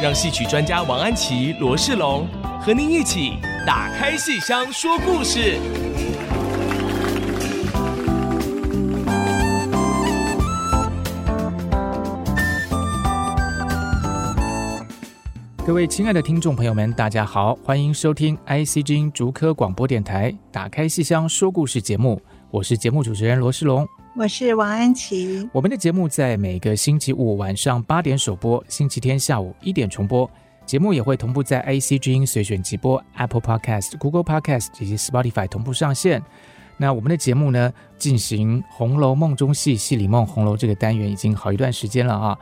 让戏曲专家王安琪、罗世龙和您一起打开戏箱说故事。各位亲爱的听众朋友们，大家好，欢迎收听 ICG 竹科广播电台《打开戏箱说故事》节目，我是节目主持人罗世龙。我是王安琪。我们的节目在每个星期五晚上八点首播，星期天下午一点重播。节目也会同步在 AC 之音随选直播、Apple Podcast、Google Podcast 以及 Spotify 同步上线。那我们的节目呢，进行《红楼梦》中戏戏里梦红楼这个单元已经好一段时间了啊。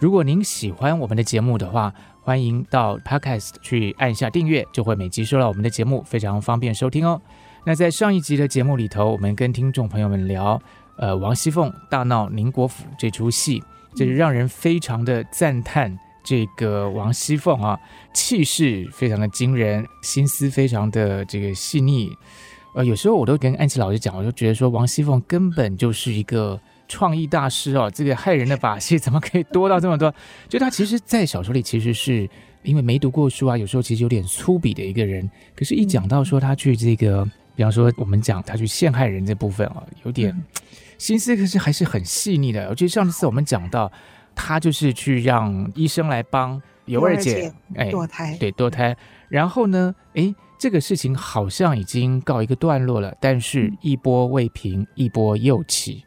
如果您喜欢我们的节目的话，欢迎到 Podcast 去按下订阅，就会每集收到我们的节目，非常方便收听哦。那在上一集的节目里头，我们跟听众朋友们聊。呃，王熙凤大闹宁国府这出戏，就是让人非常的赞叹。这个王熙凤啊，气势非常的惊人，心思非常的这个细腻。呃，有时候我都跟安琪老师讲，我就觉得说，王熙凤根本就是一个创意大师哦。这个害人的把戏怎么可以多到这么多？就他其实，在小说里其实是因为没读过书啊，有时候其实有点粗鄙的一个人。可是，一讲到说他去这个，比方说我们讲他去陷害人这部分啊，有点。心思可是还是很细腻的。我觉得上次我们讲到，他就是去让医生来帮尤二姐哎堕胎，对堕胎。然后呢，哎，这个事情好像已经告一个段落了，但是一波未平，一波又起。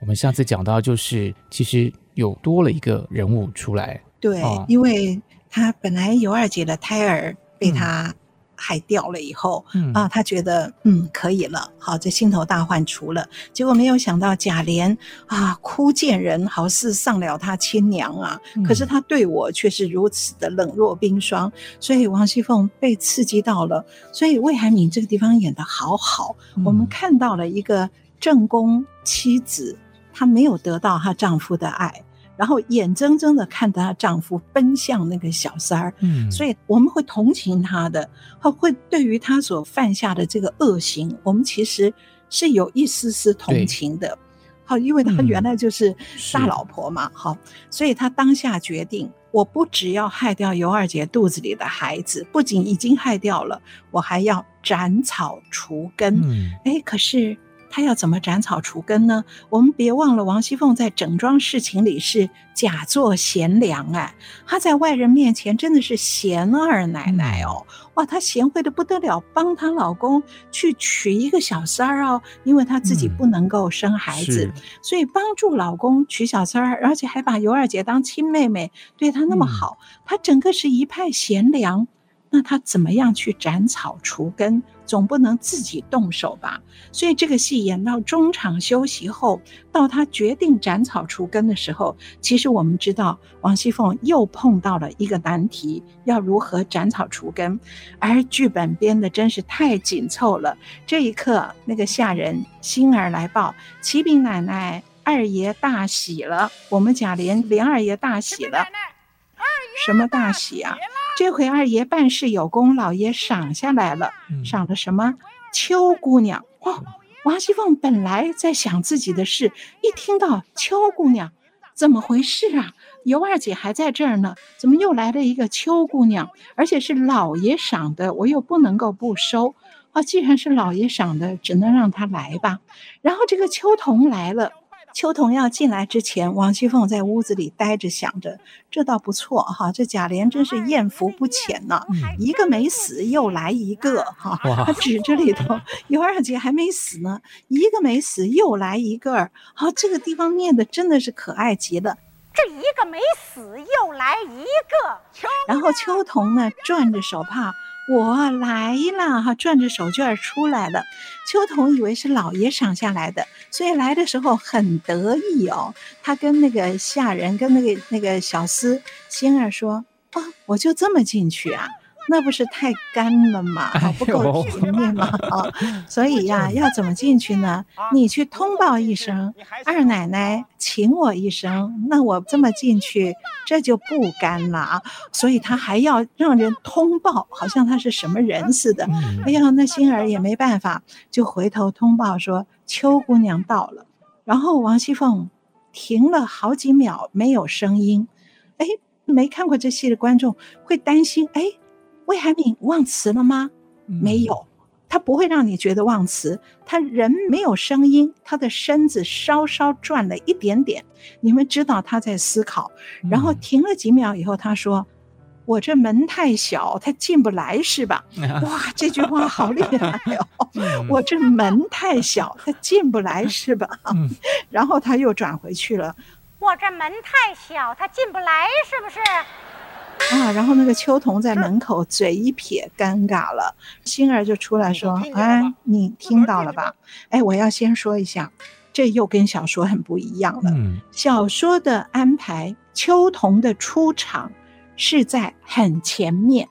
我们上次讲到，就是其实有多了一个人物出来。对，哦、因为他本来尤二姐的胎儿被他、嗯。害掉了以后，嗯啊，他觉得嗯可以了，好，这心头大患除了。结果没有想到贾琏啊，哭见人，好似丧了他亲娘啊。嗯、可是他对我却是如此的冷若冰霜，所以王熙凤被刺激到了。所以魏海敏这个地方演的好好，嗯、我们看到了一个正宫妻子，她没有得到她丈夫的爱。然后眼睁睁的看着她丈夫奔向那个小三儿，嗯，所以我们会同情她的，会对于她所犯下的这个恶行，我们其实是有一丝丝同情的，好，因为她原来就是大老婆嘛，好，所以她当下决定，我不只要害掉尤二姐肚子里的孩子，不仅已经害掉了，我还要斩草除根，嗯，哎，可是。他要怎么斩草除根呢？我们别忘了，王熙凤在整桩事情里是假作贤良哎，她在外人面前真的是贤二奶奶哦，哇，她贤惠的不得了，帮她老公去娶一个小三儿哦，因为她自己不能够生孩子，嗯、所以帮助老公娶小三儿，而且还把尤二姐当亲妹妹，对她那么好，她、嗯、整个是一派贤良。那她怎么样去斩草除根？总不能自己动手吧？所以这个戏演到中场休息后，到他决定斩草除根的时候，其实我们知道王熙凤又碰到了一个难题，要如何斩草除根？而剧本编的真是太紧凑了。这一刻，那个下人星儿来报：启禀奶奶，二爷大喜了。我们贾琏连二爷大喜了。什么大喜啊？这回二爷办事有功，老爷赏下来了，赏了什么？秋姑娘。哦，王熙凤本来在想自己的事，一听到秋姑娘，怎么回事啊？尤二姐还在这儿呢，怎么又来了一个秋姑娘？而且是老爷赏的，我又不能够不收。啊，既然是老爷赏的，只能让她来吧。然后这个秋桐来了。秋桐要进来之前，王熙凤在屋子里呆着，想着这倒不错哈，这贾琏真是艳福不浅呢，一个没死又来一个哈，他指着里头尤二姐还没死呢，一个没死又来一个，好，这个地方念的真的是可爱极了，这一个没死又来一个，然后秋桐呢转着手帕我来了哈，攥着手绢出来了。秋桐以为是老爷赏下来的，所以来的时候很得意哦。他跟那个下人，跟那个那个小厮仙儿说：“啊，我就这么进去啊。”那不是太干了吗？不够全面吗？啊，所以呀，要怎么进去呢？你去通报一声，二奶奶请我一声，那我这么进去，这就不干了啊。所以他还要让人通报，好像他是什么人似的。哎呀，那星儿也没办法，就回头通报说秋姑娘到了。然后王熙凤停了好几秒，没有声音。哎，没看过这戏的观众会担心，哎。魏海敏忘词了吗？没有，他不会让你觉得忘词。他人没有声音，他的身子稍稍转了一点点，你们知道他在思考。然后停了几秒以后，他说：“我这门太小，他进不来是吧？” 哇，这句话好厉害哦！我这门太小，他进不来是吧？然后他又转回去了。我这门太小，他进不来是不是？啊，然后那个秋桐在门口嘴一撇，尴尬了。星儿就出来说：“哎，你听到了吧？哎，我要先说一下，这又跟小说很不一样了。嗯，小说的安排，秋桐的出场是在很前面。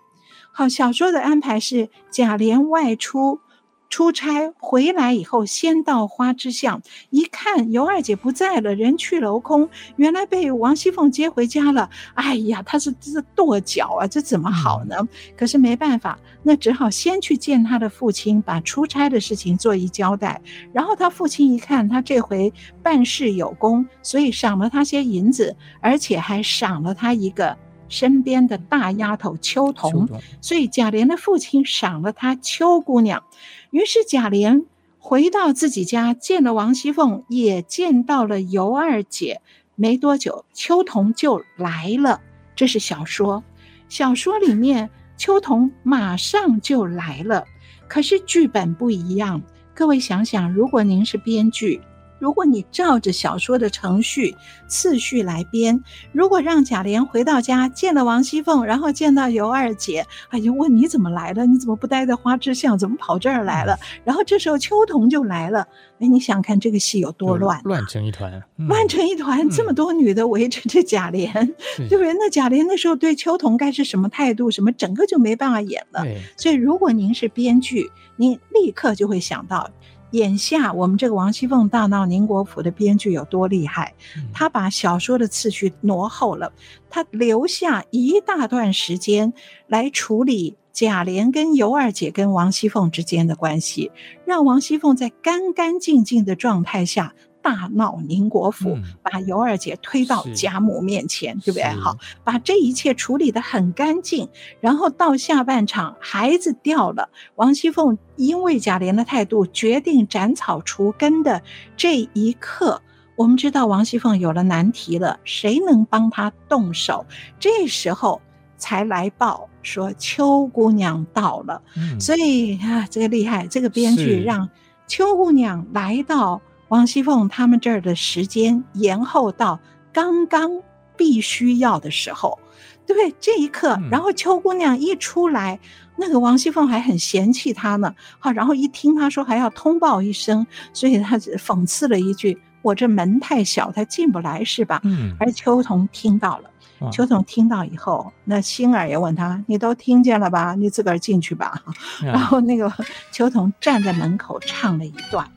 好，小说的安排是贾琏外出。”出差回来以后，先到花之巷，一看尤二姐不在了，人去楼空，原来被王熙凤接回家了。哎呀，她是这是跺脚啊，这怎么好呢？可是没办法，那只好先去见她的父亲，把出差的事情做一交代。然后他父亲一看，他这回办事有功，所以赏了他些银子，而且还赏了他一个。身边的大丫头秋桐，所以贾琏的父亲赏了她秋姑娘。于是贾琏回到自己家，见了王熙凤，也见到了尤二姐。没多久，秋桐就来了。这是小说，小说里面秋桐马上就来了。可是剧本不一样，各位想想，如果您是编剧。如果你照着小说的程序次序来编，如果让贾琏回到家见了王熙凤，然后见到尤二姐，哎呀，问你怎么来了？你怎么不待在花枝巷？怎么跑这儿来了？然后这时候秋桐就来了，哎，你想看这个戏有多乱？乱成一团，嗯、乱成一团，这么多女的围着这贾琏，嗯、对不对？那贾琏那时候对秋桐该是什么态度？什么整个就没办法演了。所以如果您是编剧，您立刻就会想到。眼下我们这个王熙凤大闹宁国府的编剧有多厉害？他把小说的次序挪后了，他留下一大段时间来处理贾琏跟尤二姐跟王熙凤之间的关系，让王熙凤在干干净净的状态下。大闹宁国府，嗯、把尤二姐推到贾母面前，对不对？好，把这一切处理得很干净。然后到下半场，孩子掉了，王熙凤因为贾琏的态度，决定斩草除根的这一刻，我们知道王熙凤有了难题了，谁能帮她动手？这时候才来报说秋姑娘到了。嗯、所以啊，这个厉害，这个编剧让秋姑娘来到。王熙凤他们这儿的时间延后到刚刚必须要的时候，对？这一刻，然后秋姑娘一出来，嗯、那个王熙凤还很嫌弃她呢。好，然后一听她说还要通报一声，所以她讽刺了一句：“我这门太小，她进不来是吧？”嗯。而秋桐听到了，秋桐听到以后，那星儿也问他：“你都听见了吧？你自个儿进去吧。嗯 ”然后那个邱桐站在门口唱了一段。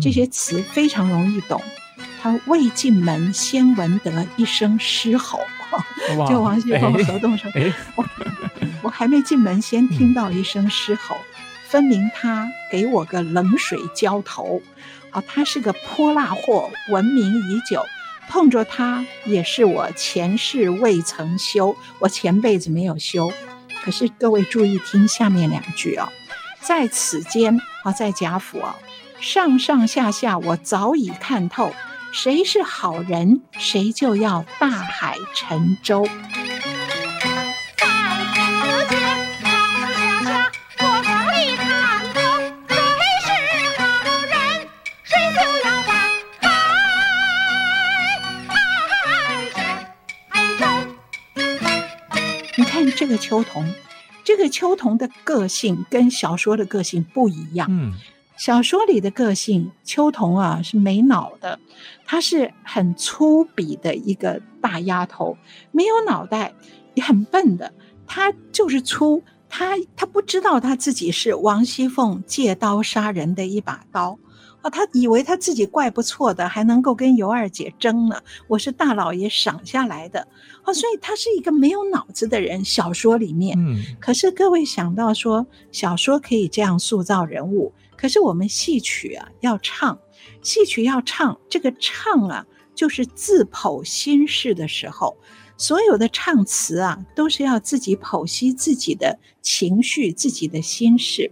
这些词非常容易懂。他未进门，先闻得一声狮吼。就王熙凤合动说：“我我还没进门，先听到一声狮吼，分明他给我个冷水浇头。啊，他是个泼辣货，闻名已久。碰着他，也是我前世未曾修，我前辈子没有修。可是各位注意听下面两句哦，在此间啊，在贾府啊。”上上下下，我早已看透，谁是好人，谁就要大海沉舟。个秋桐，这个秋桐的个性跟小说的个性不一样。嗯，小说里的个性，秋桐啊是没脑的，她是很粗鄙的一个大丫头，没有脑袋，也很笨的。她就是粗，她她不知道她自己是王熙凤借刀杀人的一把刀。啊，他以为他自己怪不错的，还能够跟尤二姐争呢。我是大老爷赏下来的，啊，所以他是一个没有脑子的人。小说里面，嗯，可是各位想到说，小说可以这样塑造人物，可是我们戏曲啊要唱，戏曲要唱，这个唱啊，就是自剖心事的时候。所有的唱词啊，都是要自己剖析自己的情绪、自己的心事。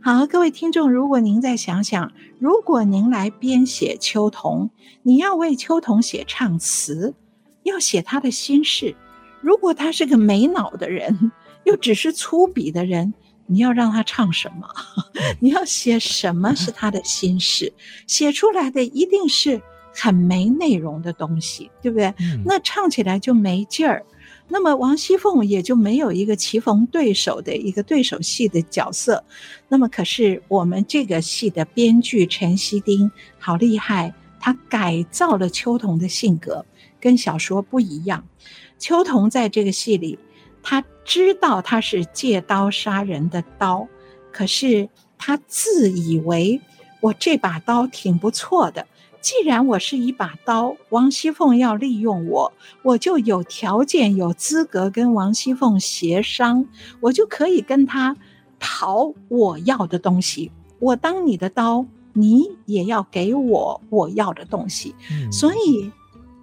好，各位听众，如果您再想想，如果您来编写秋桐，你要为秋桐写唱词，要写他的心事。如果他是个没脑的人，又只是粗鄙的人，你要让他唱什么？你要写什么是他的心事？写出来的一定是。很没内容的东西，对不对？嗯、那唱起来就没劲儿。那么王熙凤也就没有一个棋逢对手的一个对手戏的角色。那么可是我们这个戏的编剧陈锡丁好厉害，他改造了秋桐的性格，跟小说不一样。秋桐在这个戏里，他知道他是借刀杀人的刀，可是他自以为我这把刀挺不错的。既然我是一把刀，王熙凤要利用我，我就有条件、有资格跟王熙凤协商，我就可以跟他讨我要的东西。我当你的刀，你也要给我我要的东西。嗯、所以，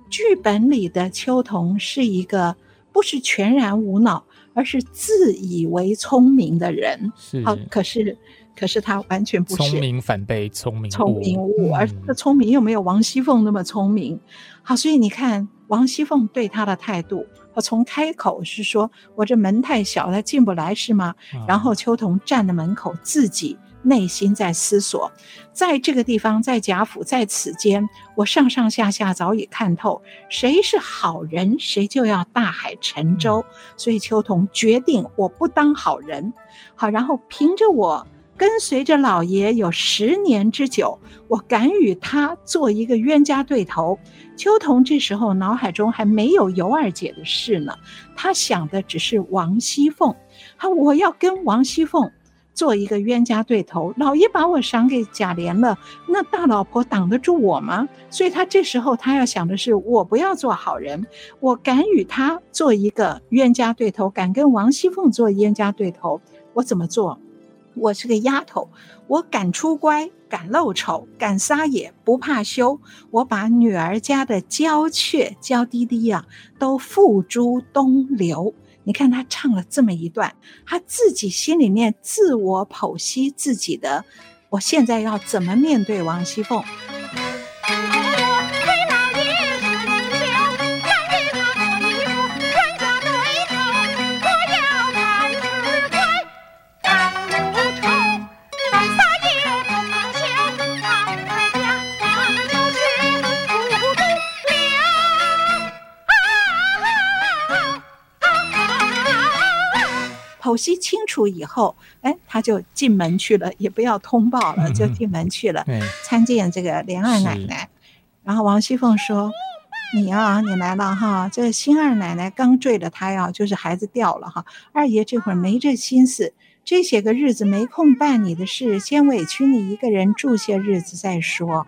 剧本里的秋桐是一个不是全然无脑，而是自以为聪明的人。是好，可是。可是他完全不是聪明反被聪明误，聪明误，而他聪明又没有王熙凤那么聪明。好，所以你看王熙凤对他的态度，从开口是说我这门太小，他进不来是吗？然后秋桐站在门口，自己内心在思索，在这个地方，在贾府，在此间，我上上下下早已看透，谁是好人，谁就要大海沉舟。所以秋桐决定我不当好人。好，然后凭着我。跟随着老爷有十年之久，我敢与他做一个冤家对头。秋桐这时候脑海中还没有尤二姐的事呢，他想的只是王熙凤。他，我要跟王熙凤做一个冤家对头。老爷把我赏给贾琏了，那大老婆挡得住我吗？所以他这时候他要想的是，我不要做好人，我敢与他做一个冤家对头，敢跟王熙凤做冤家对头，我怎么做？我是个丫头，我敢出乖，敢露丑，敢撒野，不怕羞。我把女儿家的娇怯娇滴滴、啊，都付诸东流。你看他唱了这么一段，他自己心里面自我剖析自己的，我现在要怎么面对王熙凤？剖析清楚以后，哎，他就进门去了，也不要通报了，就进门去了，嗯、参见这个琏二奶奶。然后王熙凤说：“你啊，你来了哈，这个新二奶奶刚坠了胎啊，就是孩子掉了哈。二爷这会儿没这心思，这些个日子没空办你的事，先委屈你一个人住些日子再说。”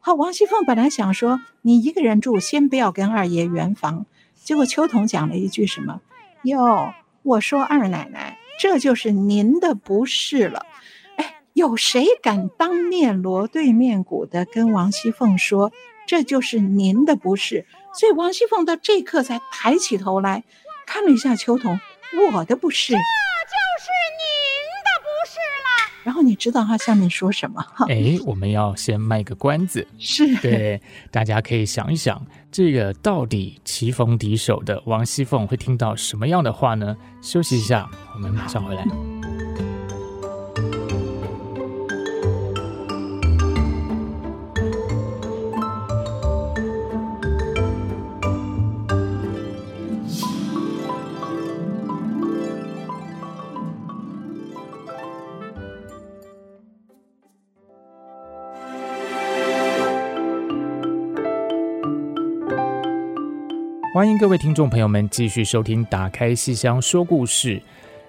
好，王熙凤本来想说你一个人住，先不要跟二爷圆房，结果秋桐讲了一句什么？哟。我说二奶奶，这就是您的不是了。哎，有谁敢当面锣对面鼓的跟王熙凤说，这就是您的不是？所以王熙凤到这刻才抬起头来，看了一下秋桐，我的不是。然后你知道他下面说什么？哎，我们要先卖个关子，是对，大家可以想一想，这个到底棋逢敌手的王熙凤会听到什么样的话呢？休息一下，我们马上回来。欢迎各位听众朋友们继续收听《打开戏箱说故事》。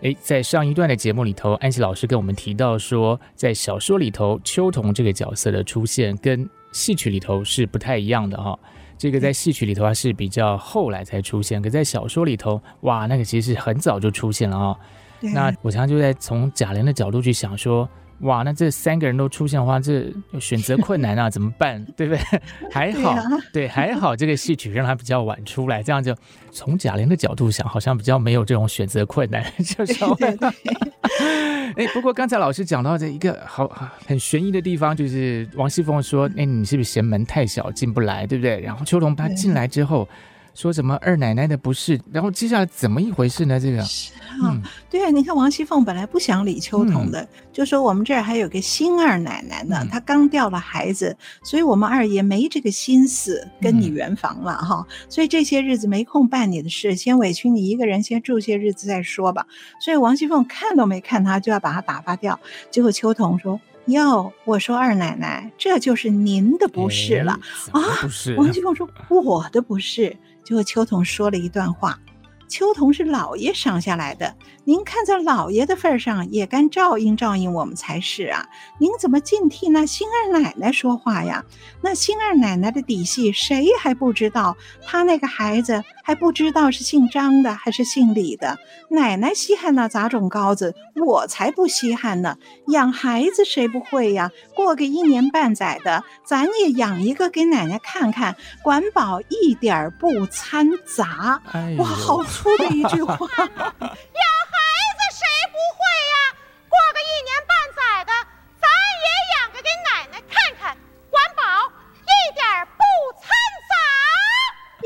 诶，在上一段的节目里头，安琪老师跟我们提到说，在小说里头，秋桐这个角色的出现跟戏曲里头是不太一样的哈。这个在戏曲里头它是比较后来才出现，可在小说里头，哇，那个其实是很早就出现了啊。那我常常就在从贾玲的角度去想说。哇，那这三个人都出现的话，这选择困难啊，怎么办？对不对？还好，对，啊、对，还好，这个戏曲让他比较晚出来，这样就从贾玲的角度想，好像比较没有这种选择困难，就稍微。哎，不过刚才老师讲到这一个好很悬疑的地方，就是王熙凤说：“哎，你是不是嫌门太小进不来，对不对？”然后秋桐他进来之后。说什么二奶奶的不是，然后接下来怎么一回事呢？这个是啊，嗯、对啊，你看王熙凤本来不想理秋桐的，嗯、就说我们这儿还有个新二奶奶呢，嗯、她刚掉了孩子，所以我们二爷没这个心思跟你圆房了哈，嗯、所以这些日子没空办你的事，先委屈你一个人先住些日子再说吧。所以王熙凤看都没看他，就要把他打发掉。结果秋桐说：“哟，我说二奶奶，这就是您的不是了啊！”不是？王熙凤说：“我的不是。”就和秋桐说了一段话。秋桐是老爷赏下来的，您看在老爷的份上，也该照应照应我们才是啊！您怎么尽替那新二奶奶说话呀？那新二奶奶的底细谁还不知道？她那个孩子还不知道是姓张的还是姓李的？奶奶稀罕那杂种羔子，我才不稀罕呢！养孩子谁不会呀？过个一年半载的，咱也养一个给奶奶看看，管饱一点不掺杂。哎、哇，好！粗的一句话，养孩子谁不会呀？过个一年半载的，咱也养个给奶奶看看，管饱一点不掺杂，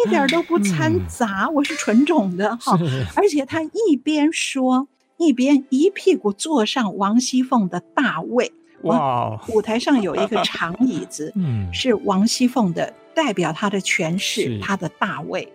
一点都不掺杂。我是纯种的哈，而且他一边说，一边一屁股坐上王熙凤的大位。哇！舞台上有一个长椅子，嗯，是王熙凤的代表，她的权势，她的大位。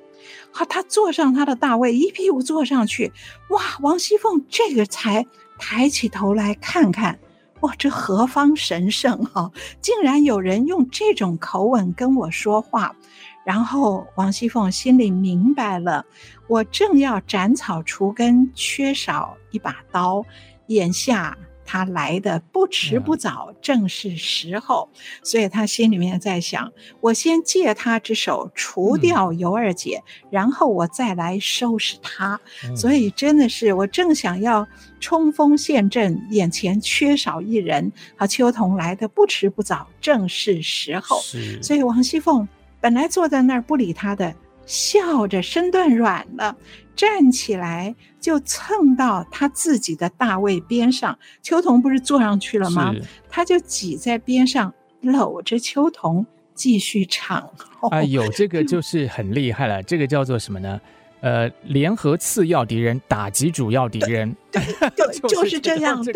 他坐上他的大位，一屁股坐上去，哇！王熙凤这个才抬起头来看看，哇，这何方神圣哈！竟然有人用这种口吻跟我说话。然后王熙凤心里明白了，我正要斩草除根，缺少一把刀，眼下。他来的不迟不早，正是时候，嗯、所以他心里面在想：我先借他之手除掉尤二姐，嗯、然后我再来收拾他。嗯、所以真的是我正想要冲锋陷阵，眼前缺少一人，好，秋桐来的不迟不早，正是时候。所以王熙凤本来坐在那儿不理他的，笑着身段软了。站起来就蹭到他自己的大卫边上，秋桐不是坐上去了吗？他就挤在边上搂着秋桐继续唱。哎有，这个就是很厉害了，这个叫做什么呢？呃，联合次要敌人，打击主要敌人，对 对，就是这样，对，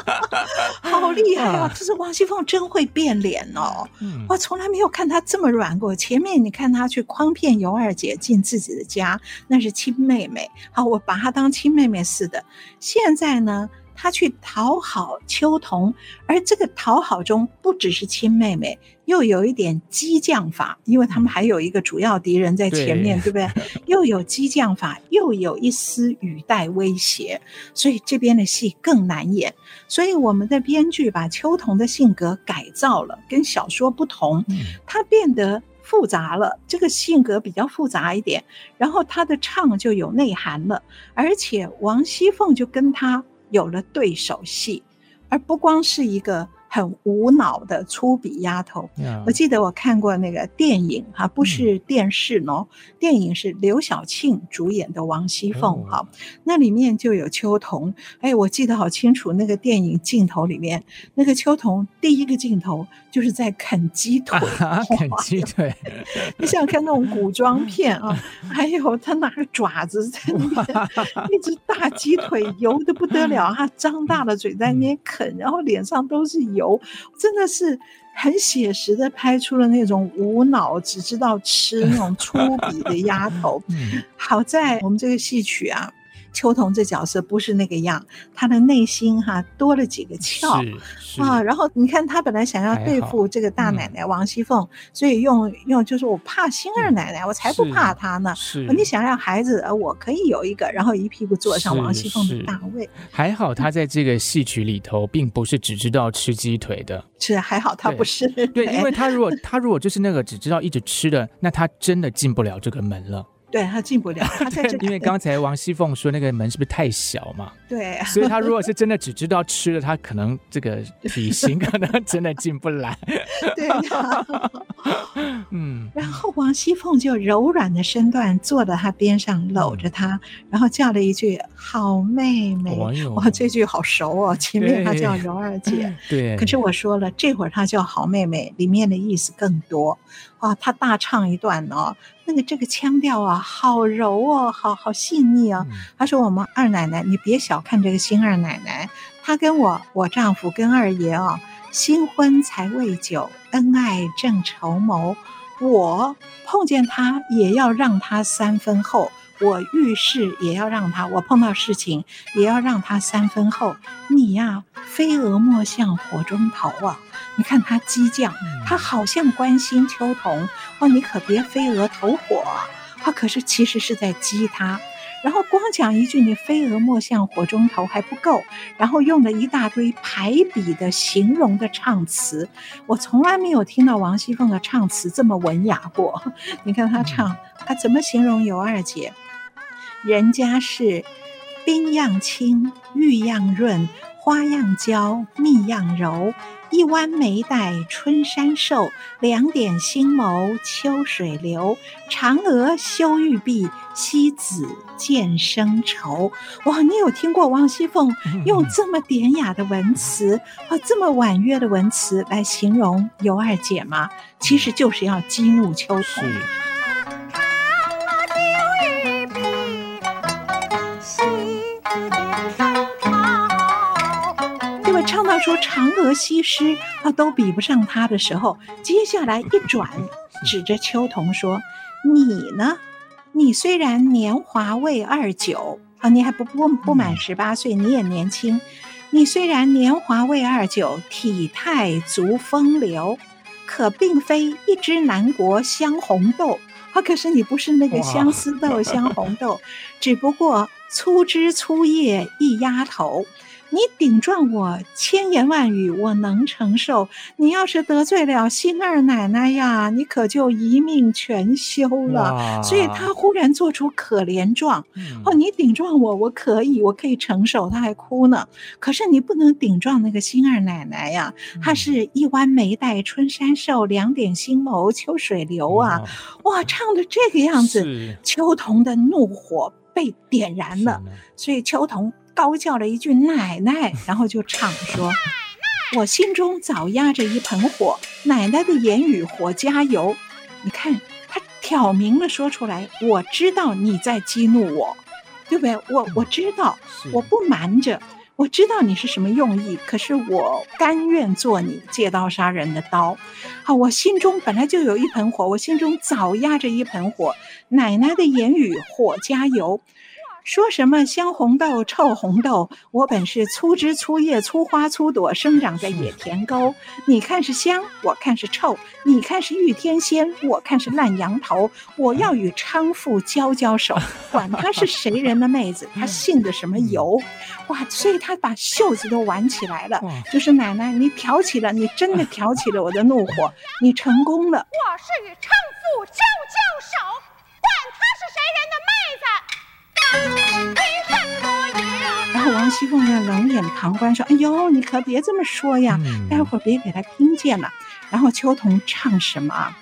好厉害啊！这是王熙凤真会变脸哦，嗯、我从来没有看她这么软过。前面你看她去诓骗尤二姐进自己的家，那是亲妹妹，好，我把她当亲妹妹似的。现在呢？他去讨好秋桐，而这个讨好中不只是亲妹妹，又有一点激将法，因为他们还有一个主要敌人在前面，对，对不对？又有激将法，又有一丝语带威胁，所以这边的戏更难演。所以我们的编剧把秋桐的性格改造了，跟小说不同，他变得复杂了，这个性格比较复杂一点，然后他的唱就有内涵了，而且王熙凤就跟他。有了对手戏，而不光是一个很无脑的粗鄙丫头。Yeah. 我记得我看过那个电影哈，不是电视喏，嗯、电影是刘晓庆主演的王熙凤哈，oh. 那里面就有秋桐。哎，我记得好清楚，那个电影镜头里面，那个秋桐第一个镜头就是在啃鸡腿，啊、啃鸡腿。你想看那种古装片啊？还有他拿个爪子在那边，一只大鸡腿油的不得了，他张大了嘴在那边啃，然后脸上都是油。真的是很写实的拍出了那种无脑只知道吃那种粗 鄙的丫头。好在我们这个戏曲啊，秋桐这角色不是那个样，他的内心哈、啊、多了几个窍啊。然后你看他本来想要对付这个大奶奶王熙凤，嗯、所以用用就是我怕星二奶奶，嗯、我才不怕她呢。是你想要孩子，我可以有一个，然后一屁股坐上王熙凤的大位。还好他在这个戏曲里头，并不是只知道吃鸡腿的。是还好他不是对，对，因为他如果他如果就是那个只知道一直吃的，那他真的进不了这个门了。对他进不了，他在这因为刚才王熙凤说那个门是不是太小嘛？对，所以他如果是真的只知道吃了，他可能这个体型可能真的进不来。对的，嗯。然后王熙凤就柔软的身段坐在他边上，搂着他，然后叫了一句“好妹妹”。哇，这句好熟哦！前面他叫柔儿姐，对。可是我说了，这会儿他叫好妹妹，里面的意思更多。啊，他大唱一段哦，那个这个腔调啊，好柔哦，好好细腻啊。他说：“我们二奶奶，你别小看这个新二奶奶，她跟我我丈夫跟二爷哦，新婚才未久，恩爱正筹谋。我碰见她也要让她三分厚，我遇事也要让她，我碰到事情也要让她三分厚。你呀，飞蛾莫向火中投啊。”你看他激将，他好像关心秋桐哦，你可别飞蛾投火，他可是其实是在激他。然后光讲一句“你飞蛾莫向火中投”还不够，然后用了一大堆排比的形容的唱词，我从来没有听到王熙凤的唱词这么文雅过。你看他唱，他怎么形容尤二姐？人家是冰样清，玉样润，花样娇，蜜样柔。一弯眉黛春山瘦，两点星眸秋水流。嫦娥羞玉臂，西子渐生愁。哇，你有听过王熙凤用这么典雅的文词啊，这么婉约的文词来形容尤二姐吗？其实就是要激怒秋桐。说嫦娥西施啊都比不上他的时候，接下来一转，指着秋桐说：“你呢？你虽然年华未二九啊，你还不不不满十八岁，你也年轻。你虽然年华未二九，体态足风流，可并非一枝南国香红豆啊。可是你不是那个相思豆、香红豆，只不过粗枝粗叶一丫头。”你顶撞我千言万语，我能承受。你要是得罪了新二奶奶呀，你可就一命全休了。所以他忽然做出可怜状。哦，你顶撞我，我可以，我可以承受。他还哭呢。可是你不能顶撞那个新二奶奶呀，她是一弯眉黛春山瘦，两点星眸秋水流啊！哇，唱的这个样子，秋桐的怒火被点燃了。所以秋桐。高叫了一句“奶奶”，然后就唱说：“我心中早压着一盆火，奶奶的言语火加油。”你看他挑明了说出来，我知道你在激怒我，对不对？我我知道，我不瞒着，我知道你是什么用意，可是我甘愿做你借刀杀人的刀。好，我心中本来就有一盆火，我心中早压着一盆火，奶奶的言语火加油。说什么香红豆、臭红豆？我本是粗枝粗叶、粗花粗朵，生长在野田沟。你看是香，我看是臭；你看是玉天仙，我看是烂羊头。我要与娼妇交交手，管他是谁人的妹子，他姓的什么尤？哇！所以她把袖子都挽起来了，就是奶奶，你挑起了，你真的挑起了我的怒火，你成功了。我是与娼妇交交手，管他是谁人的妹子。然后王熙凤呢，冷眼旁观说：“哎呦，你可别这么说呀，待会儿别给他听见了。”然后秋桐唱什么？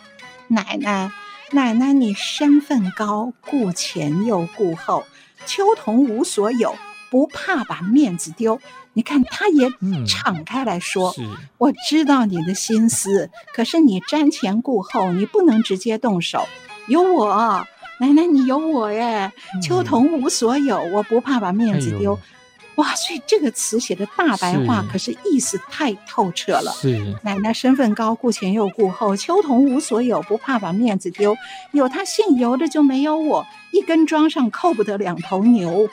奶奶，奶奶，你身份高，顾前又顾后，秋桐无所有，不怕把面子丢。你看，他也敞开来说：“我知道你的心思，可是你瞻前顾后，你不能直接动手，有我。”奶奶，你有我耶！秋桐无所有，我不怕把面子丢。哎、哇，所以这个词写的大白话，可是意思太透彻了。是奶奶身份高，顾前又顾后。秋桐无所有，不怕把面子丢。有他姓尤的就没有我。一根桩上扣不得两头牛，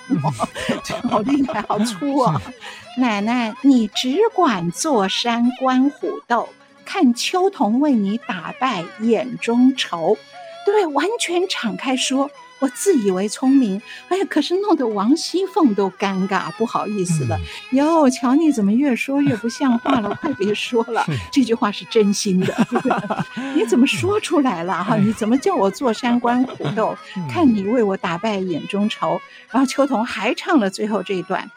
好厉害，好粗啊！奶奶，你只管坐山观虎斗，看秋桐为你打败眼中丑，对，完全敞开说。我自以为聪明，哎呀，可是弄得王熙凤都尴尬，不好意思了。哟、嗯，瞧你怎么越说越不像话了，快别说了，这句话是真心的，你怎么说出来了哈？你怎么叫我坐山观虎斗，看你为我打败眼中愁？然后秋桐还唱了最后这一段：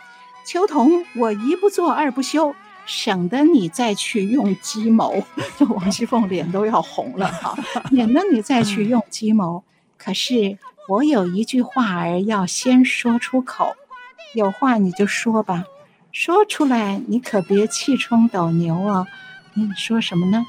秋桐，我一不做二不休，省得你再去用计谋。就王熙凤脸都要红了哈，免得你再去用计谋。可是。我有一句话儿要先说出口，有话你就说吧，说出来你可别气冲斗牛哦。你说什么呢？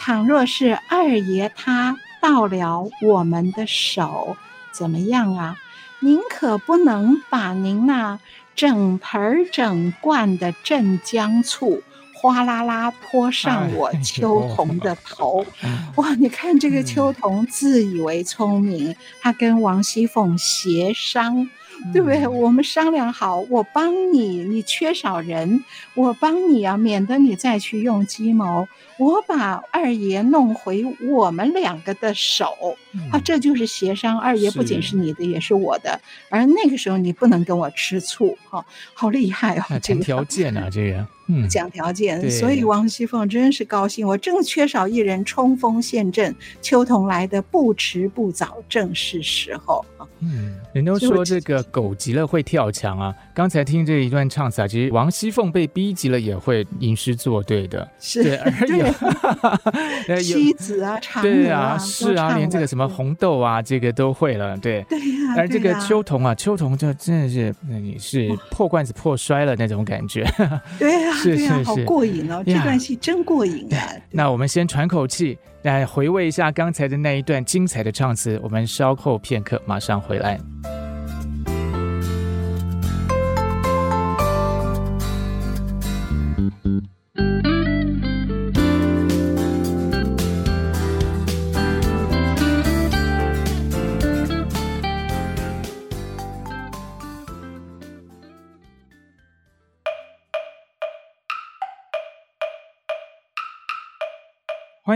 倘若是二爷他到了我们的手，怎么样啊？您可不能把您那整盆整罐的镇江醋。哗啦啦泼上我秋桐的头，哇！你看这个秋桐自以为聪明，他跟王熙凤协商。对不对？我们商量好，我帮你，你缺少人，我帮你啊，免得你再去用计谋。我把二爷弄回我们两个的手，嗯、啊，这就是协商。二爷不仅是你的，是也是我的。而那个时候你不能跟我吃醋，哈、啊，好厉害哦！这个条件啊，这个，嗯，讲条件。所以王熙凤真是高兴，我正缺少一人冲锋陷阵，秋桐来的不迟不早，正是时候。嗯，人都说这个狗急了会跳墙啊。刚才听这一段唱词啊，其实王熙凤被逼急了也会吟诗作对的，是，对，而有 妻子啊，嫦娥啊，啊，是啊，连这个什么红豆啊，这个都会了，对，对呀、啊。而这个秋桐啊，秋桐就真的是，那你是破罐子破摔了那种感觉，对呀、啊，是是是，好过瘾哦，这段戏真过瘾啊。那我们先喘口气。来回味一下刚才的那一段精彩的唱词，我们稍后片刻马上回来。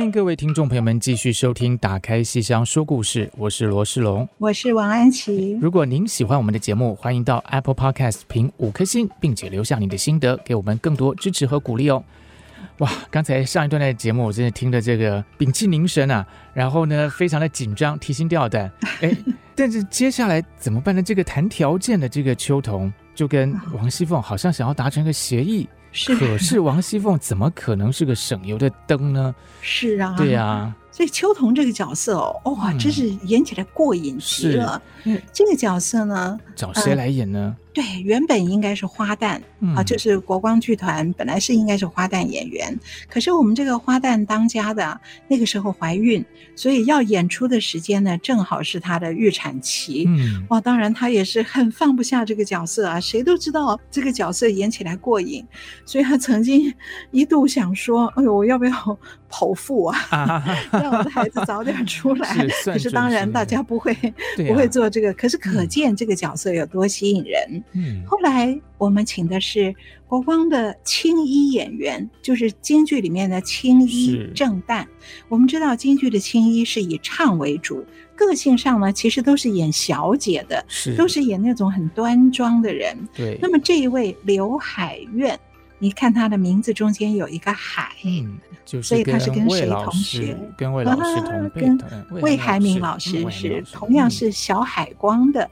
欢迎各位听众朋友们继续收听《打开戏箱说故事》，我是罗世龙，我是王安琪。如果您喜欢我们的节目，欢迎到 Apple Podcast 评五颗星，并且留下你的心得，给我们更多支持和鼓励哦。哇，刚才上一段的节目，我真的听得这个屏气凝神啊，然后呢，非常的紧张，提心吊胆。哎，但是接下来怎么办呢？这个谈条件的这个秋桐，就跟王熙凤好像想要达成一个协议。是，可是王熙凤怎么可能是个省油的灯呢？是啊，对呀、啊。所以秋桐这个角色哦，哇、哦，真是演起来过瘾极了。嗯，这个角色呢，找谁来演呢？呃、对，原本应该是花旦、嗯、啊，就是国光剧团本来是应该是花旦演员，可是我们这个花旦当家的那个时候怀孕，所以要演出的时间呢，正好是她的预产期。嗯，哇，当然她也是很放不下这个角色啊，谁都知道这个角色演起来过瘾，所以她曾经 一度想说：“哎呦，我要不要？”剖腹啊，让我的孩子早点出来。可是当然大家不会、啊、不会做这个，可是可见这个角色有多吸引人。嗯，后来我们请的是国光的青衣演员，就是京剧里面的青衣正旦。我们知道京剧的青衣是以唱为主，个性上呢其实都是演小姐的，是都是演那种很端庄的人。对，那么这一位刘海苑。你看他的名字中间有一个海，嗯，就是，所以他是跟谁同学？跟魏老师同辈，跟魏海敏老师是同样是小海光的。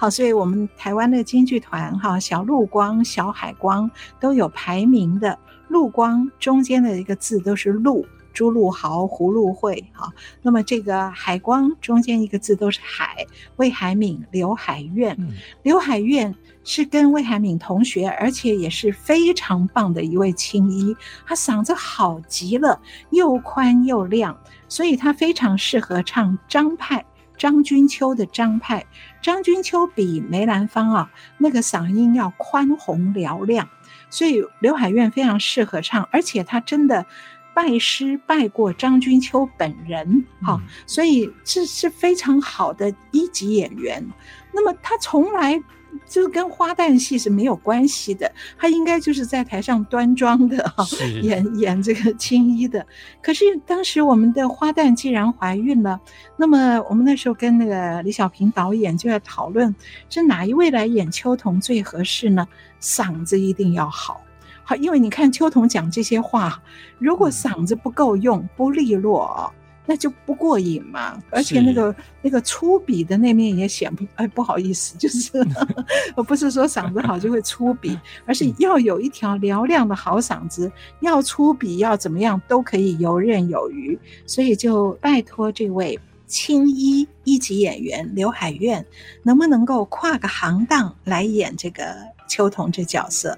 好，所以我们台湾的京剧团哈，小陆光、小海光都有排名的。陆光中间的一个字都是陆，朱陆豪、胡陆慧。哈，那么这个海光中间一个字都是海，魏海敏、刘海苑，刘海苑。是跟魏海敏同学，而且也是非常棒的一位青衣。他嗓子好极了，又宽又亮，所以他非常适合唱张派张君秋的张派。张君秋比梅兰芳啊，那个嗓音要宽宏嘹亮，所以刘海燕非常适合唱，而且她真的拜师拜过张君秋本人，好、嗯，所以这是非常好的一级演员。那么他从来。就是跟花旦戏是没有关系的，他应该就是在台上端庄的哈，演演这个青衣的。可是当时我们的花旦既然怀孕了，那么我们那时候跟那个李小平导演就在讨论，是哪一位来演秋桐最合适呢？嗓子一定要好，好，因为你看秋桐讲这些话，如果嗓子不够用，不利落。那就不过瘾嘛，而且那个那个粗鄙的那面也显不哎，不好意思，就是 我不是说嗓子好就会粗鄙，而是要有一条嘹亮的好嗓子，要粗鄙要怎么样都可以游刃有余，所以就拜托这位青衣一级演员刘海燕，能不能够跨个行当来演这个秋桐这角色？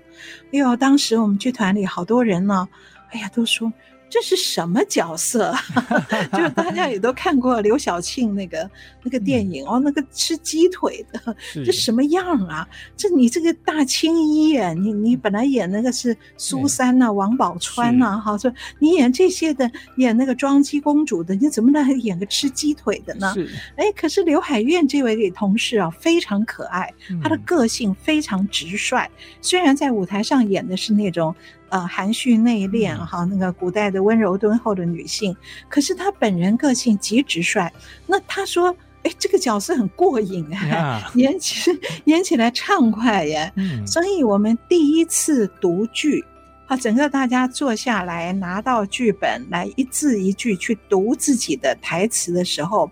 哎呦，当时我们剧团里好多人呢，哎呀，都说。这是什么角色？就是大家也都看过刘晓庆那个那个电影哦，那个吃鸡腿的，这什么样啊？这你这个大青衣啊，你你本来演那个是苏三呐、啊、王宝钏呐，哈，说你演这些的，演那个装鸡公主的，你怎么能演个吃鸡腿的呢？哎，可是刘海燕这位同事啊，非常可爱，她的个性非常直率，虽然在舞台上演的是那种。呃，含蓄内敛哈，那个古代的温柔敦厚的女性，可是她本人个性极直率。那她说，哎，这个角色很过瘾哎，演起演起来畅快耶。嗯，所以我们第一次读剧，啊，整个大家坐下来拿到剧本来一字一句去读自己的台词的时候，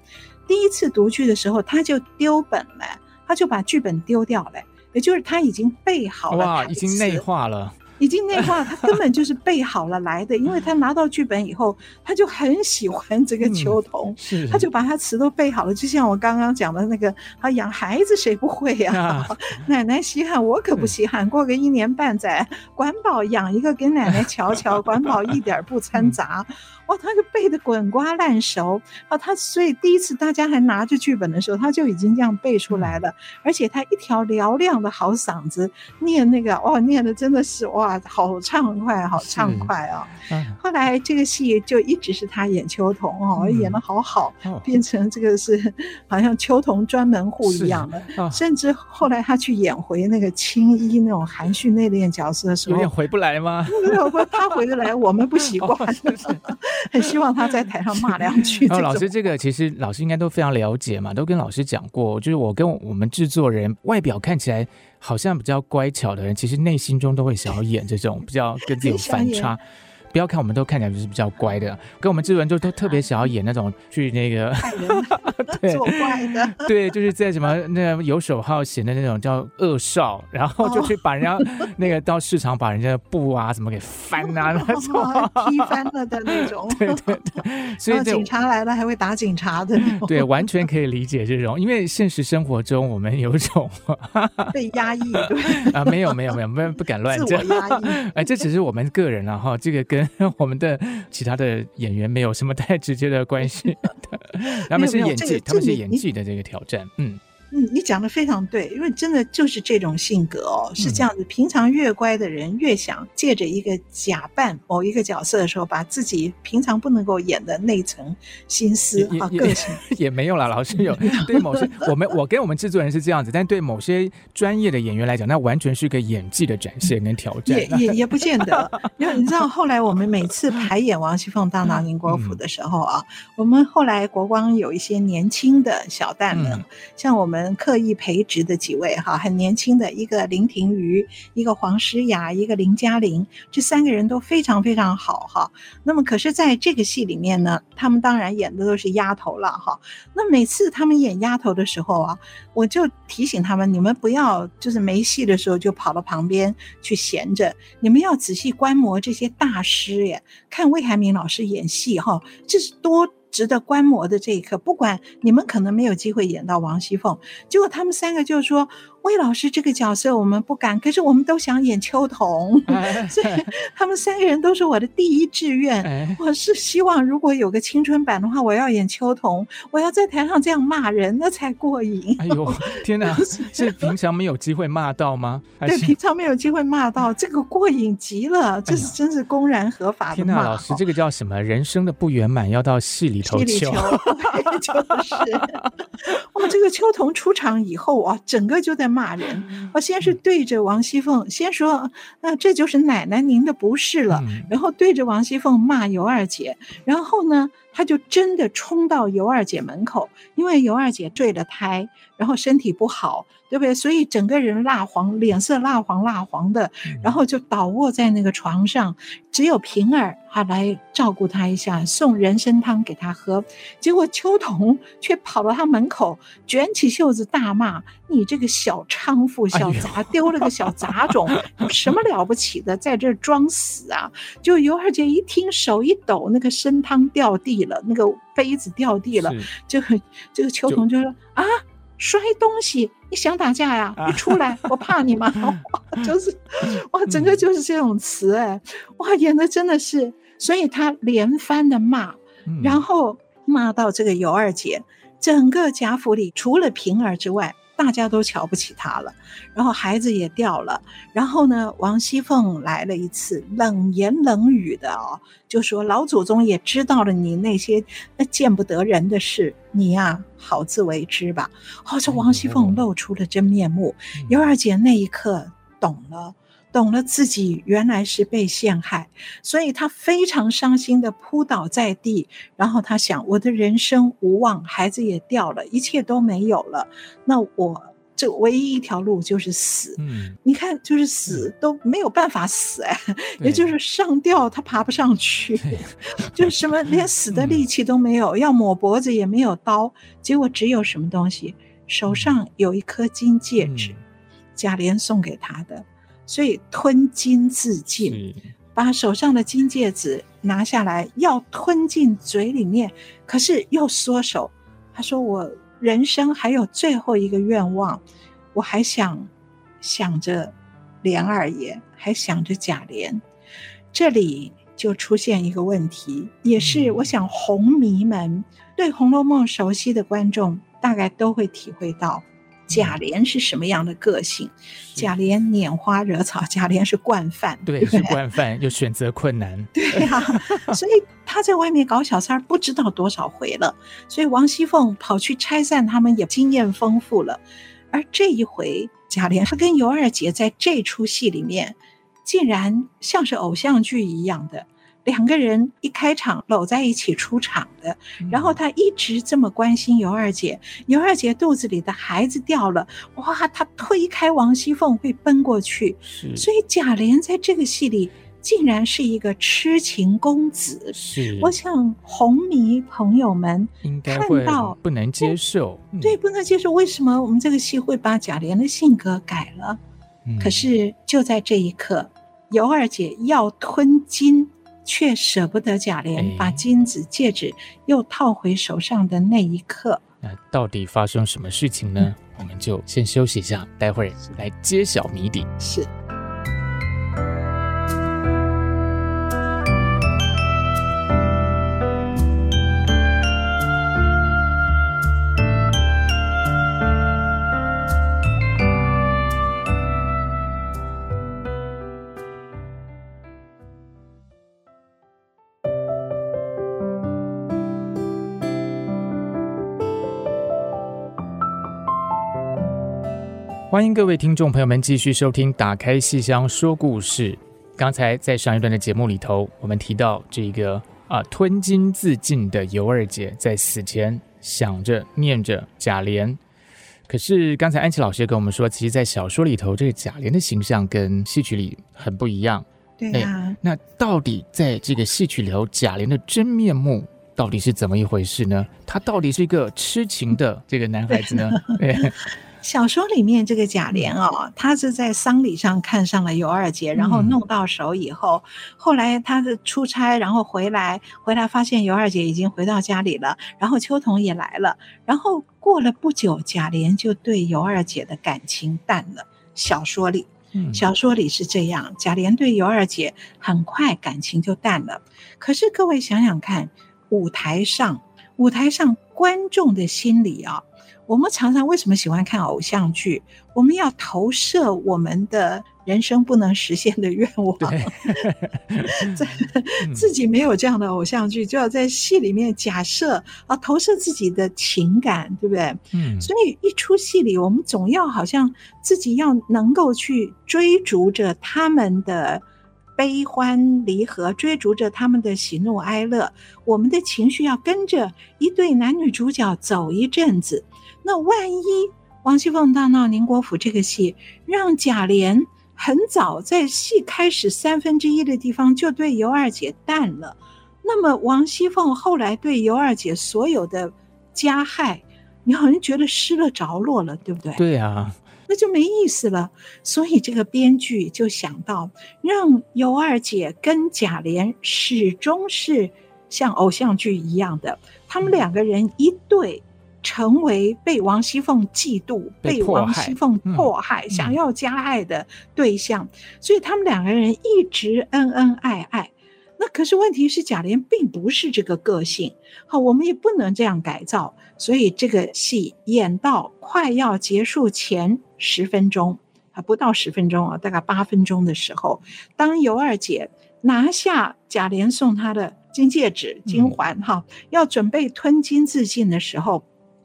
第一次读剧的时候，他就丢本了，他就把剧本丢掉了，也就是他已经背好了，哇，已经内化了。已经内化，他根本就是背好了来的，因为他拿到剧本以后，他就很喜欢这个秋桐，嗯、他就把他词都背好了，就像我刚刚讲的那个，他养孩子谁不会呀、啊？啊、奶奶稀罕，我可不稀罕。过个一年半载，管保养一个给奶奶瞧瞧，管保一点不掺杂。嗯哦，他就背的滚瓜烂熟啊！他所以第一次大家还拿着剧本的时候，他就已经这样背出来了。嗯、而且他一条嘹亮的好嗓子，念那个哇，念的真的是哇，好畅快，好畅快啊！嗯、后来这个戏就一直是他演秋桐哦，嗯、演的好好，哦、变成这个是好像秋桐专门户一样的。哦、甚至后来他去演回那个青衣那种含蓄内敛角色的时候，有点回不来吗？不，他回得来，我们不习惯。哦很希望他在台上骂两句。哦，老师，这个其实老师应该都非常了解嘛，都跟老师讲过。就是我跟我们制作人外表看起来好像比较乖巧的人，其实内心中都会想要演这种比较跟自己有反差。不要看，我们都看起来就是比较乖的，跟我们制作人就都特别想要演那种去那个 对做怪的，对，就是在什么那个游手好闲的那种叫恶少，然后就去把人家那个到市场把人家的布啊什么给翻啊那种。踢翻了的那种，对 对对，所以警察来了还会打警察的那种，对，完全可以理解这种，因为现实生活中我们有种被压抑，对。啊，没有没有没有，不不敢乱讲，哎，这只是我们个人啊哈，这个跟。我们的其他的演员没有什么太直接的关系，他们是演技，他们是演技的这个挑战，嗯。嗯，你讲的非常对，因为真的就是这种性格哦，是这样子。平常越乖的人，越想借着一个假扮某一个角色的时候，把自己平常不能够演的那层心思啊个性也，没有啦。老师有对某些我们，我跟我们制作人是这样子，但对某些专业的演员来讲，那完全是一个演技的展现跟挑战。也也也不见得，因为你知道，后来我们每次排演王熙凤大闹宁国府的时候啊，嗯、我们后来国光有一些年轻的小旦们，嗯、像我们。刻意培植的几位哈，很年轻的一个林庭瑜，一个黄诗雅，一个林嘉玲，这三个人都非常非常好哈。那么可是在这个戏里面呢，他们当然演的都是丫头了哈。那每次他们演丫头的时候啊，我就提醒他们，你们不要就是没戏的时候就跑到旁边去闲着，你们要仔细观摩这些大师耶，看魏海明老师演戏哈，这是多。值得观摩的这一刻，不管你们可能没有机会演到王熙凤，结果他们三个就说：“魏老师这个角色我们不敢，可是我们都想演秋桐，哎、所以 他们三个人都是我的第一志愿。哎、我是希望如果有个青春版的话，我要演秋桐，我要在台上这样骂人，那才过瘾。哎呦，天哪！是平常没有机会骂到吗？对，平常没有机会骂到，这个过瘾极了，这是真是公然合法的骂。天哪，老师，这个叫什么？人生的不圆满要到戏里头求，就是。哇这个秋桐出场以后啊，整个就在骂人。我先是对着王熙凤先说：“那这就是奶奶您的不是了。”然后对着王熙凤骂尤二姐，然后呢，他就真的冲到尤二姐门口，因为尤二姐坠了胎，然后身体不好。对不对？所以整个人蜡黄，脸色蜡黄蜡黄的，然后就倒卧在那个床上，只有平儿还来照顾他一下，送人参汤给他喝。结果秋桐却跑到他门口，卷起袖子大骂：“你这个小娼妇，小杂丢了个小杂种，有什么了不起的，在这装死啊？”就尤二姐一听，手一抖，那个参汤掉地了，那个杯子掉地了，就这个秋桐就说：“啊！”摔东西，你想打架呀？你出来，我怕你吗？就是，哇，整个就是这种词哎，哇，演的真的是，所以他连番的骂，然后骂到这个尤二姐，整个贾府里除了平儿之外。大家都瞧不起她了，然后孩子也掉了，然后呢，王熙凤来了一次，冷言冷语的哦，就说老祖宗也知道了你那些那见不得人的事，你呀好自为之吧。哦，这王熙凤露出了真面目，尤二姐那一刻懂了。懂了自己原来是被陷害，所以他非常伤心的扑倒在地，然后他想：我的人生无望，孩子也掉了，一切都没有了。那我这唯一一条路就是死。嗯，你看，就是死都没有办法死哎，也就是上吊他爬不上去，就是什么连死的力气都没有，要抹脖子也没有刀，结果只有什么东西，手上有一颗金戒指，贾琏送给他的。所以吞金自尽，把手上的金戒指拿下来，要吞进嘴里面，可是又缩手。他说：“我人生还有最后一个愿望，我还想想着琏二爷，还想着贾琏。”这里就出现一个问题，也是我想红迷们对《红楼梦》熟悉的观众大概都会体会到。贾琏是什么样的个性？贾琏拈花惹草，贾琏是惯犯，对，是惯犯，又选择困难，对呀、啊。所以他在外面搞小三儿不知道多少回了，所以王熙凤跑去拆散他们也经验丰富了。而这一回，贾琏他跟尤二姐在这出戏里面，竟然像是偶像剧一样的。两个人一开场搂在一起出场的，然后他一直这么关心尤二姐，尤二姐肚子里的孩子掉了，哇，他推开王熙凤会奔过去，所以贾琏在这个戏里竟然是一个痴情公子。是，我想红迷朋友们看到不能接受，对，不能接受，为什么我们这个戏会把贾琏的性格改了？可是就在这一刻，尤二姐要吞金。却舍不得贾琏把金子戒指又套回手上的那一刻，那到底发生什么事情呢？嗯、我们就先休息一下，待会儿来揭晓谜底。是。欢迎各位听众朋友们继续收听《打开戏箱说故事》。刚才在上一段的节目里头，我们提到这个啊吞金自尽的尤二姐，在死前想着念着贾琏。可是刚才安琪老师跟我们说，其实，在小说里头，这个贾琏的形象跟戏曲里很不一样。对呀、啊。那到底在这个戏曲里头，贾琏的真面目到底是怎么一回事呢？他到底是一个痴情的这个男孩子呢？对。小说里面这个贾琏哦，他是在丧礼上看上了尤二姐，然后弄到手以后，后来他是出差，然后回来，回来发现尤二姐已经回到家里了，然后秋桐也来了，然后过了不久，贾琏就对尤二姐的感情淡了。小说里，嗯，小说里是这样，贾琏对尤二姐很快感情就淡了。可是各位想想看，舞台上，舞台上观众的心里啊。我们常常为什么喜欢看偶像剧？我们要投射我们的人生不能实现的愿望。在 自己没有这样的偶像剧，就要在戏里面假设啊，投射自己的情感，对不对？嗯。所以一出戏里，我们总要好像自己要能够去追逐着他们的悲欢离合，追逐着他们的喜怒哀乐，我们的情绪要跟着一对男女主角走一阵子。那万一王熙凤大闹宁国府这个戏，让贾琏很早在戏开始三分之一的地方就对尤二姐淡了，那么王熙凤后来对尤二姐所有的加害，你好像觉得失了着落了，对不对？对啊，那就没意思了。所以这个编剧就想到，让尤二姐跟贾琏始终是像偶像剧一样的，他们两个人一对。成为被王熙凤嫉妒、被王熙凤迫害、嗯、想要加害的对象，嗯、所以他们两个人一直恩恩爱爱。那可是问题是，贾琏并不是这个个性。好，我们也不能这样改造。所以这个戏演到快要结束前十分钟，还不到十分钟啊，大概八分钟的时候，当尤二姐拿下贾琏送她的金戒指、金环，哈、嗯，要准备吞金自尽的时候。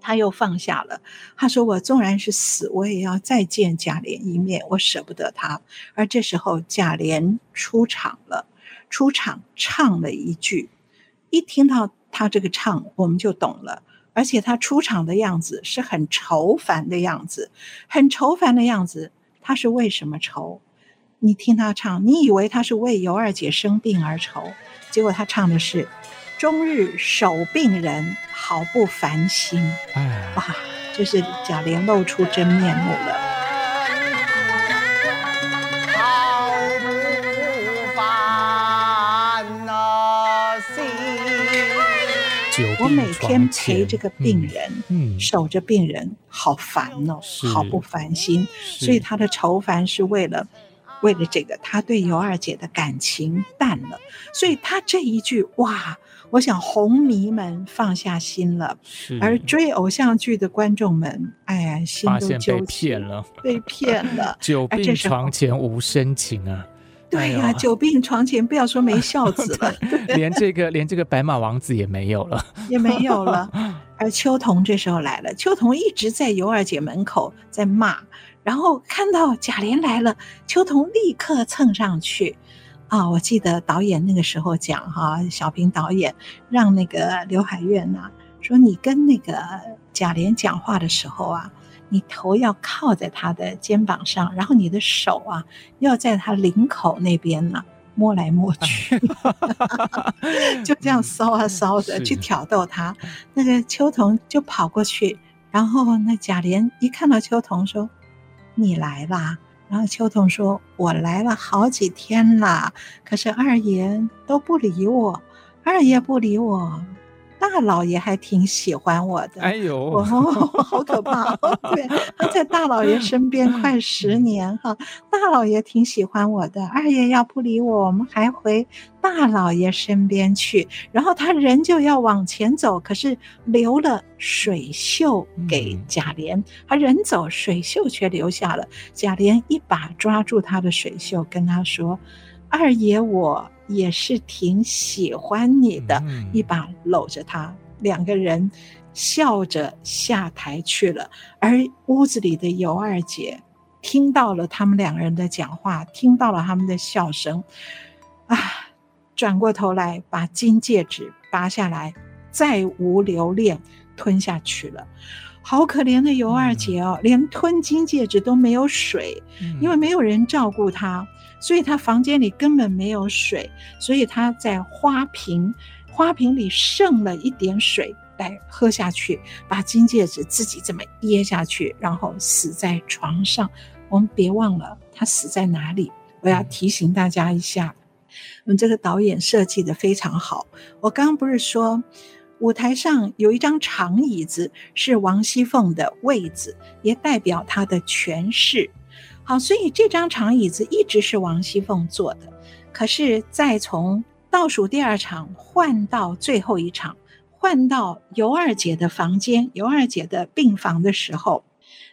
他又放下了，他说：“我纵然是死，我也要再见贾琏一面，我舍不得他。”而这时候，贾琏出场了，出场唱了一句，一听到他这个唱，我们就懂了。而且他出场的样子是很愁烦的样子，很愁烦的样子。他是为什么愁？你听他唱，你以为他是为尤二姐生病而愁，结果他唱的是。终日守病人，好不烦心。哎，哇，这是贾琏露出真面目了。我每天陪这个病人，嗯，守着病人，好烦哦，好不烦心。所以他的愁烦是为了。为了这个，他对尤二姐的感情淡了，所以他这一句哇，我想红迷们放下心了，而追偶像剧的观众们，哎呀，心都被骗了，被骗了。久病床前无深情啊！对呀、啊，久病床前不要说没孝子了，连这个连这个白马王子也没有了，也没有了。而秋桐这时候来了，秋桐一直在尤二姐门口在骂。然后看到贾琏来了，秋桐立刻蹭上去，啊！我记得导演那个时候讲哈，小平导演让那个刘海燕呐说，你跟那个贾琏讲话的时候啊，你头要靠在他的肩膀上，然后你的手啊要在他领口那边呢摸来摸去，就这样搔啊搔的去挑逗他。那个秋桐就跑过去，然后那贾琏一看到秋桐说。你来啦，然后秋桐说：“我来了好几天了，可是二爷都不理我，二爷不理我。”大老爷还挺喜欢我的，哎呦，哦，好可怕！对，他在大老爷身边快十年哈，大老爷挺喜欢我的。二爷要不理我，我们还回大老爷身边去。然后他人就要往前走，可是留了水袖给贾琏，他人走，水袖却留下了。贾琏一把抓住他的水袖，跟他说：“二爷我。”也是挺喜欢你的，嗯、一把搂着他，两个人笑着下台去了。而屋子里的尤二姐听到了他们两个人的讲话，听到了他们的笑声，啊，转过头来把金戒指拔下来，再无留恋，吞下去了。好可怜的尤二姐哦，嗯、连吞金戒指都没有水，嗯、因为没有人照顾她。所以他房间里根本没有水，所以他在花瓶，花瓶里剩了一点水来喝下去，把金戒指自己这么噎下去，然后死在床上。我们别忘了他死在哪里。我要提醒大家一下，嗯，这个导演设计的非常好。我刚刚不是说，舞台上有一张长椅子，是王熙凤的位子，也代表她的权势。好，所以这张长椅子一直是王熙凤坐的。可是再从倒数第二场换到最后一场，换到尤二姐的房间、尤二姐的病房的时候，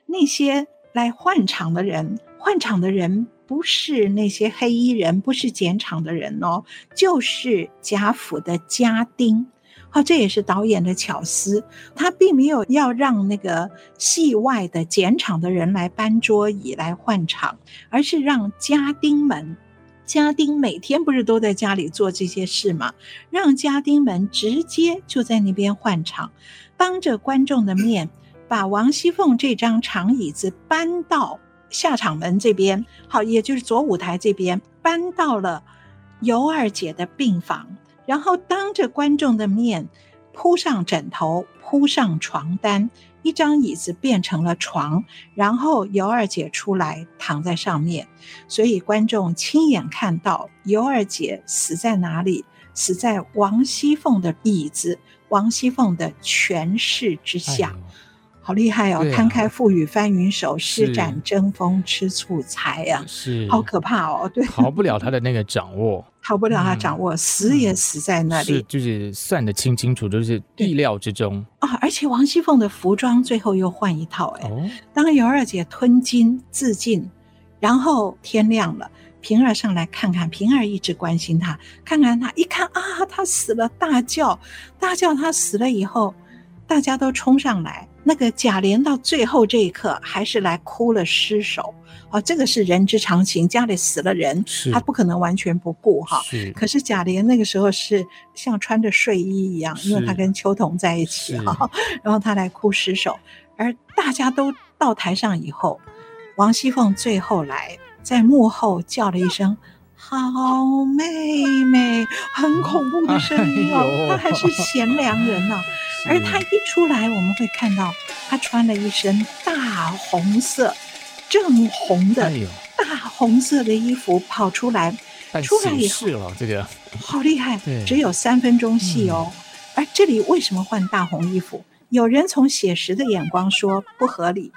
那些来换场的人，换场的人不是那些黑衣人，不是检场的人哦，就是贾府的家丁。好，这也是导演的巧思，他并没有要让那个戏外的剪场的人来搬桌椅来换场，而是让家丁们。家丁每天不是都在家里做这些事吗？让家丁们直接就在那边换场，当着观众的面，把王熙凤这张长椅子搬到下场门这边，好，也就是左舞台这边，搬到了尤二姐的病房，然后当着观众的面铺上枕头，铺上床单。一张椅子变成了床，然后尤二姐出来躺在上面，所以观众亲眼看到尤二姐死在哪里？死在王熙凤的椅子，王熙凤的权势之下。好厉害哦！摊、啊、开覆雨翻云手，施展争锋吃醋才呀、啊，是好可怕哦！对，逃不了他的那个掌握。逃不了他掌握，嗯、死也死在那里，是就是算得清清楚，都、就是意料之中啊！而且王熙凤的服装最后又换一套，哎、哦，当尤二姐吞金自尽，然后天亮了，平儿上来看看，平儿一直关心她，看看她，一看啊，她死了，大叫大叫，她死了以后，大家都冲上来。那个贾琏到最后这一刻还是来哭了失手，啊，这个是人之常情，家里死了人，他不可能完全不顾哈。可是贾琏那个时候是像穿着睡衣一样，因为他跟秋桐在一起哈，然后他来哭失手，而大家都到台上以后，王熙凤最后来在幕后叫了一声。好妹妹，很恐怖的声音哦，她还是贤良人呢、啊。而他一出来，我们会看到他穿了一身大红色、正红的大红色的衣服跑出来，出来以后了，这个好厉害，只有三分钟戏哦。而这里为什么换大红衣服？有人从写实的眼光说不合理。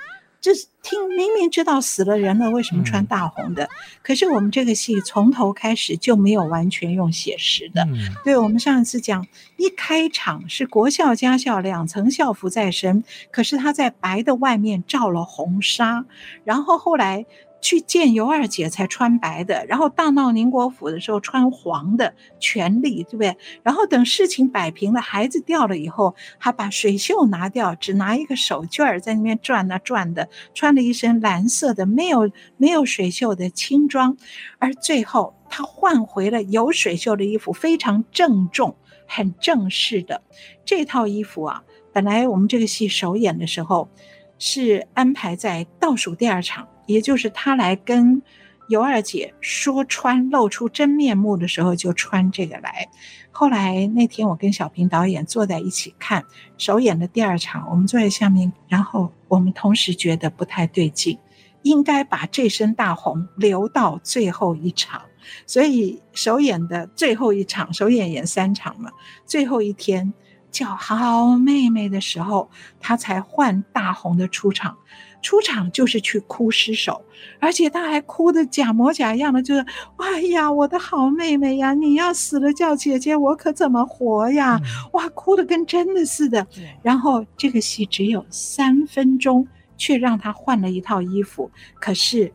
这听明明知道死了人了，为什么穿大红的？嗯、可是我们这个戏从头开始就没有完全用写实的。嗯、对，我们上一次讲，一开场是国校家校两层校服在身，可是他在白的外面罩了红纱，然后后来。去见尤二姐才穿白的，然后大闹宁国府的时候穿黄的，权力对不对？然后等事情摆平了，孩子掉了以后，还把水袖拿掉，只拿一个手绢在那边转啊转的，穿了一身蓝色的没有没有水袖的青装，而最后他换回了有水袖的衣服，非常郑重、很正式的这套衣服啊。本来我们这个戏首演的时候是安排在倒数第二场。也就是他来跟尤二姐说穿、露出真面目的时候，就穿这个来。后来那天我跟小平导演坐在一起看首演的第二场，我们坐在下面，然后我们同时觉得不太对劲，应该把这身大红留到最后一场。所以首演的最后一场，首演演三场嘛，最后一天叫好妹妹的时候，他才换大红的出场。出场就是去哭失手，而且他还哭得假模假样的，就是哎呀，我的好妹妹呀，你要死了叫姐姐，我可怎么活呀？哇，哭得跟真的似的。然后这个戏只有三分钟，却让他换了一套衣服，可是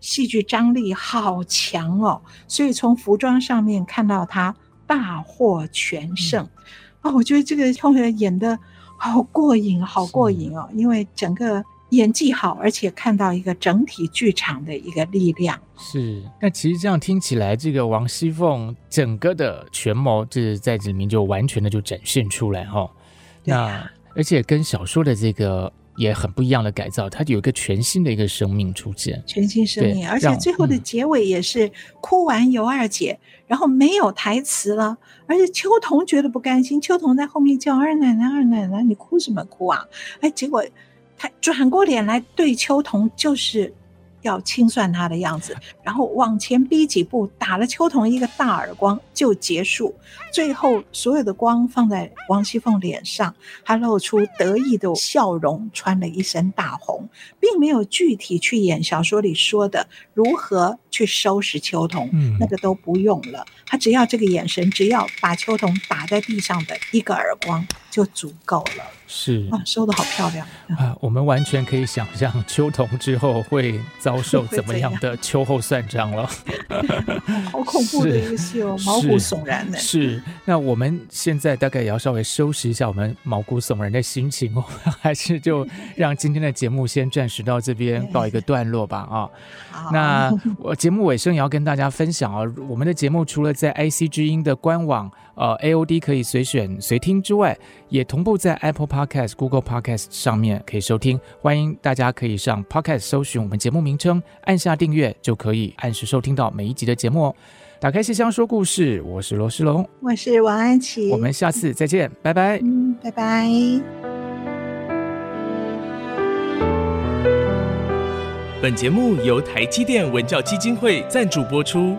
戏剧张力好强哦，所以从服装上面看到他大获全胜。啊、嗯哦，我觉得这个同学演的好过瘾，好过瘾哦，因为整个。演技好，而且看到一个整体剧场的一个力量。是，那其实这样听起来，这个王熙凤整个的权谋，这在这里面就完全的就展现出来哈。那而且跟小说的这个也很不一样的改造，它有一个全新的一个生命出现，全新生命，而且最后的结尾也是哭完尤二姐，嗯、然后没有台词了，而且秋桐觉得不甘心，秋桐在后面叫二奶奶，二奶奶，你哭什么哭啊？哎，结果。他转过脸来对秋桐就是要清算他的样子，然后往前逼几步，打了秋桐一个大耳光就结束。最后，所有的光放在王熙凤脸上，她露出得意的笑容，穿了一身大红，并没有具体去演小说里说的如何去收拾秋桐，嗯，那个都不用了。他只要这个眼神，只要把秋桐打在地上的一个耳光就足够了。是啊，收的好漂亮啊！我们完全可以想象秋桐之后会遭受怎么样的秋后算账了。好恐怖的一个戏哦，毛骨悚然的。是，那我们现在大概也要稍微收拾一下我们毛骨悚然的心情哦，还是就让今天的节目先暂时到这边告一个段落吧啊。那我节目尾声也要跟大家分享啊，我们的节目除了在 IC 之音的官网呃 AOD 可以随选随听之外，也同步在 Apple Podcast、Google Podcast 上面可以收听。欢迎大家可以上 Podcast 搜寻我们节目名称，按下订阅就可以按时收听到每一集的节目哦。打开信箱说故事，我是罗世龙，我是王安琪，我们下次再见，拜拜。嗯，拜拜。本节目由台积电文教基金会赞助播出。